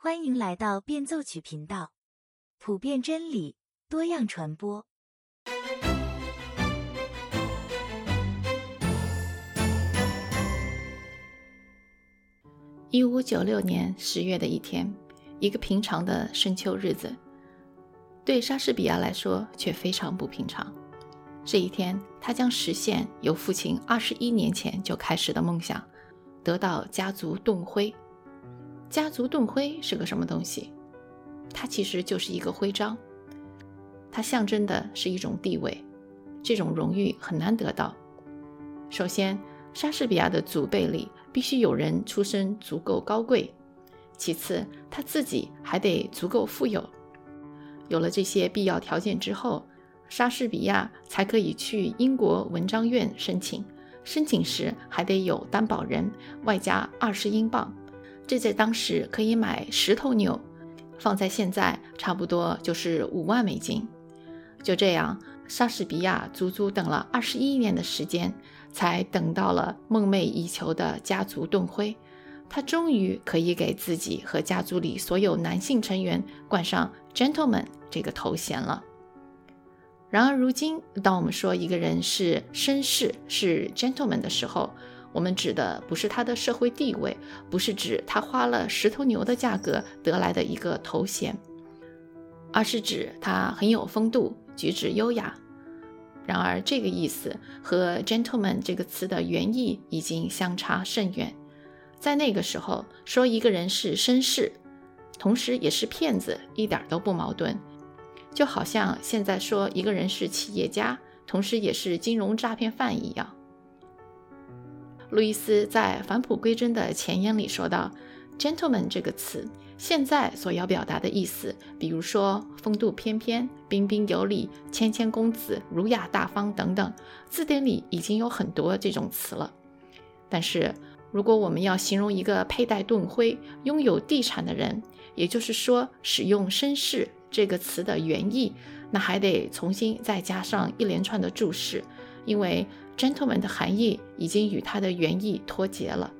欢迎来到变奏曲频道，普遍真理，多样传播。一五九六年十月的一天，一个平常的深秋日子，对莎士比亚来说却非常不平常。这一天，他将实现由父亲二十一年前就开始的梦想，得到家族盾徽。家族盾徽是个什么东西？它其实就是一个徽章，它象征的是一种地位，这种荣誉很难得到。首先，莎士比亚的祖辈里必须有人出身足够高贵，其次他自己还得足够富有。有了这些必要条件之后，莎士比亚才可以去英国文章院申请，申请时还得有担保人，外加二十英镑。这在当时可以买十头牛，放在现在差不多就是五万美金。就这样，莎士比亚足足等了二十一年的时间，才等到了梦寐以求的家族盾徽。他终于可以给自己和家族里所有男性成员冠上 “gentleman” 这个头衔了。然而，如今当我们说一个人是绅士、是 gentleman 的时候，我们指的不是他的社会地位，不是指他花了十头牛的价格得来的一个头衔，而是指他很有风度，举止优雅。然而，这个意思和 “gentleman” 这个词的原意已经相差甚远。在那个时候，说一个人是绅士，同时也是骗子，一点都不矛盾。就好像现在说一个人是企业家，同时也是金融诈骗犯一样。路易斯在返璞归真的前言里说道：“gentleman 这个词现在所要表达的意思，比如说风度翩翩、彬彬有礼、谦谦公子、儒雅大方等等，字典里已经有很多这种词了。但是，如果我们要形容一个佩戴盾徽、拥有地产的人，也就是说使用绅士这个词的原意，那还得重新再加上一连串的注释，因为。” Gentleman 的含义已经与它的原意脱节了。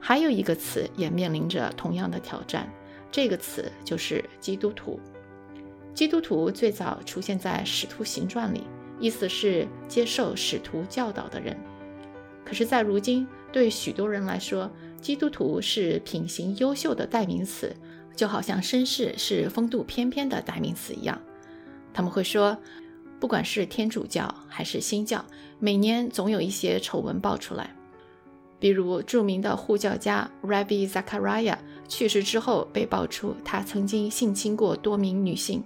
还有一个词也面临着同样的挑战，这个词就是基督徒。基督徒最早出现在《使徒行传》里，意思是接受使徒教导的人。可是，在如今，对许多人来说，基督徒是品行优秀的代名词，就好像绅士是风度翩翩的代名词一样。他们会说。不管是天主教还是新教，每年总有一些丑闻爆出来。比如著名的护教家 Rabbi Zachariah 去世之后，被爆出他曾经性侵过多名女性。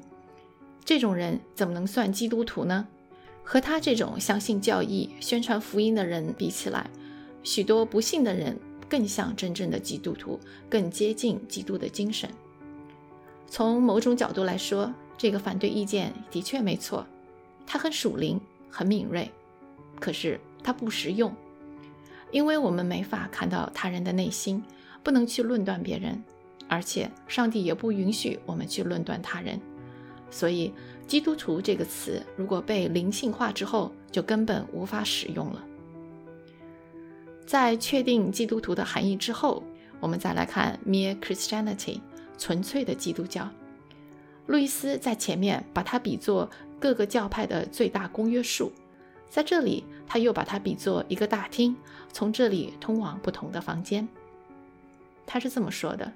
这种人怎么能算基督徒呢？和他这种相信教义、宣传福音的人比起来，许多不幸的人更像真正的基督徒，更接近基督的精神。从某种角度来说，这个反对意见的确没错。它很属灵，很敏锐，可是它不实用，因为我们没法看到他人的内心，不能去论断别人，而且上帝也不允许我们去论断他人。所以，基督徒这个词如果被灵性化之后，就根本无法使用了。在确定基督徒的含义之后，我们再来看 mere Christianity，纯粹的基督教。路易斯在前面把它比作。各个教派的最大公约数，在这里，他又把它比作一个大厅，从这里通往不同的房间。他是这么说的：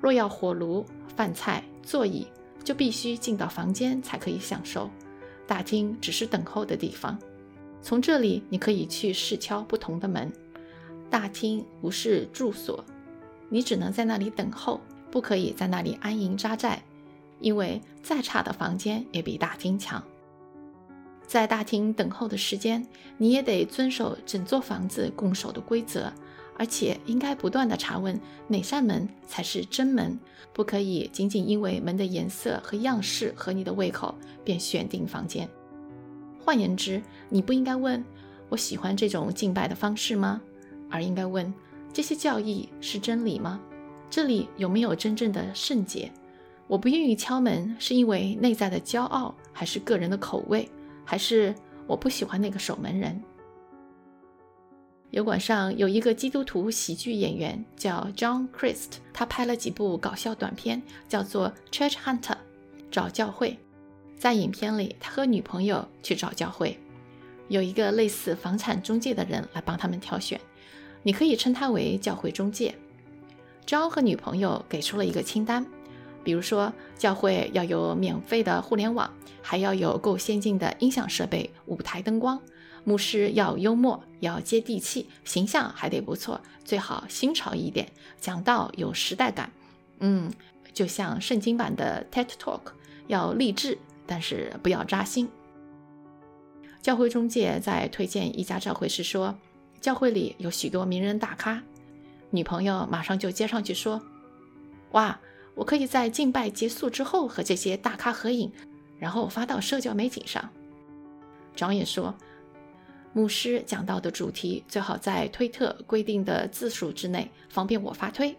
若要火炉、饭菜、座椅，就必须进到房间才可以享受。大厅只是等候的地方，从这里你可以去试敲不同的门。大厅不是住所，你只能在那里等候，不可以在那里安营扎寨。因为再差的房间也比大厅强。在大厅等候的时间，你也得遵守整座房子共守的规则，而且应该不断地查问哪扇门才是真门，不可以仅仅因为门的颜色和样式合你的胃口便选定房间。换言之，你不应该问我喜欢这种敬拜的方式吗？而应该问这些教义是真理吗？这里有没有真正的圣洁？我不愿意敲门，是因为内在的骄傲，还是个人的口味，还是我不喜欢那个守门人？油管上有一个基督徒喜剧演员叫 John Christ，他拍了几部搞笑短片，叫做《Church Hunter》，找教会。在影片里，他和女朋友去找教会，有一个类似房产中介的人来帮他们挑选，你可以称他为教会中介。John 和女朋友给出了一个清单，比如说教会要有免费的互联网，还要有够先进的音响设备、舞台灯光。牧师要幽默，要接地气，形象还得不错，最好新潮一点，讲道有时代感。嗯，就像圣经版的 TED Talk，要励志，但是不要扎心。教会中介在推荐一家教会时说，教会里有许多名人大咖。女朋友马上就接上去说：“哇，我可以在敬拜结束之后和这些大咖合影，然后发到社交媒体上。”张也说。牧师讲到的主题最好在推特规定的字数之内，方便我发推。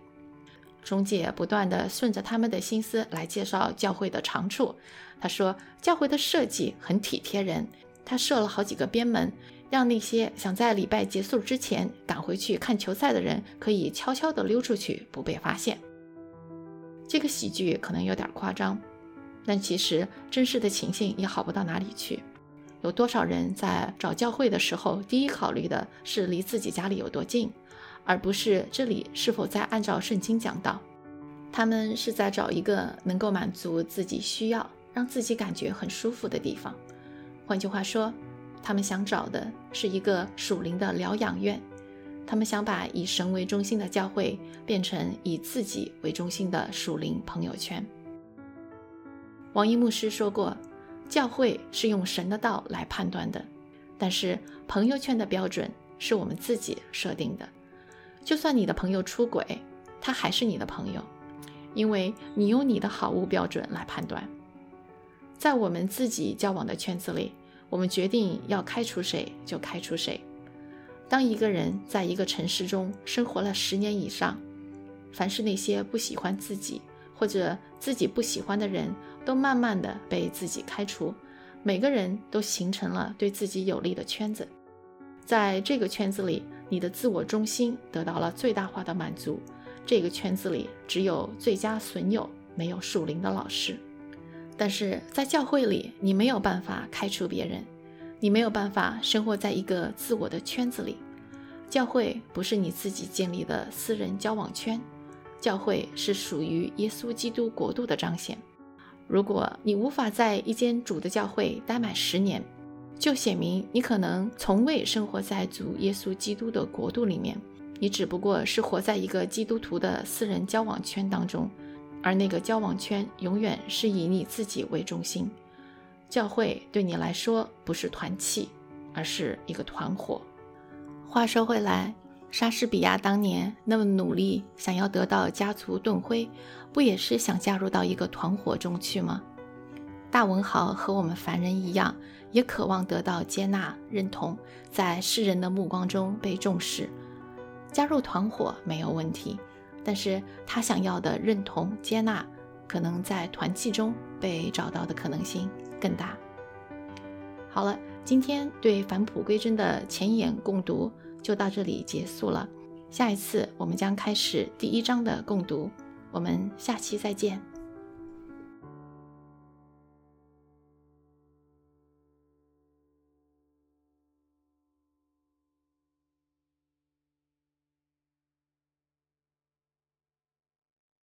中介不断地顺着他们的心思来介绍教会的长处。他说，教会的设计很体贴人，他设了好几个边门，让那些想在礼拜结束之前赶回去看球赛的人可以悄悄地溜出去，不被发现。这个喜剧可能有点夸张，但其实真实的情形也好不到哪里去。有多少人在找教会的时候，第一考虑的是离自己家里有多近，而不是这里是否在按照圣经讲道？他们是在找一个能够满足自己需要、让自己感觉很舒服的地方。换句话说，他们想找的是一个属灵的疗养院。他们想把以神为中心的教会变成以自己为中心的属灵朋友圈。王一牧师说过。教会是用神的道来判断的，但是朋友圈的标准是我们自己设定的。就算你的朋友出轨，他还是你的朋友，因为你用你的好恶标准来判断。在我们自己交往的圈子里，我们决定要开除谁就开除谁。当一个人在一个城市中生活了十年以上，凡是那些不喜欢自己或者自己不喜欢的人。都慢慢的被自己开除，每个人都形成了对自己有利的圈子，在这个圈子里，你的自我中心得到了最大化的满足。这个圈子里只有最佳损友，没有属灵的老师。但是在教会里，你没有办法开除别人，你没有办法生活在一个自我的圈子里。教会不是你自己建立的私人交往圈，教会是属于耶稣基督国度的彰显。如果你无法在一间主的教会待满十年，就显明你可能从未生活在主耶稣基督的国度里面。你只不过是活在一个基督徒的私人交往圈当中，而那个交往圈永远是以你自己为中心。教会对你来说不是团契，而是一个团伙。话说回来。莎士比亚当年那么努力，想要得到家族盾徽，不也是想加入到一个团伙中去吗？大文豪和我们凡人一样，也渴望得到接纳、认同，在世人的目光中被重视。加入团伙没有问题，但是他想要的认同、接纳，可能在团契中被找到的可能性更大。好了，今天对返璞归真的前言共读。就到这里结束了，下一次我们将开始第一章的共读，我们下期再见。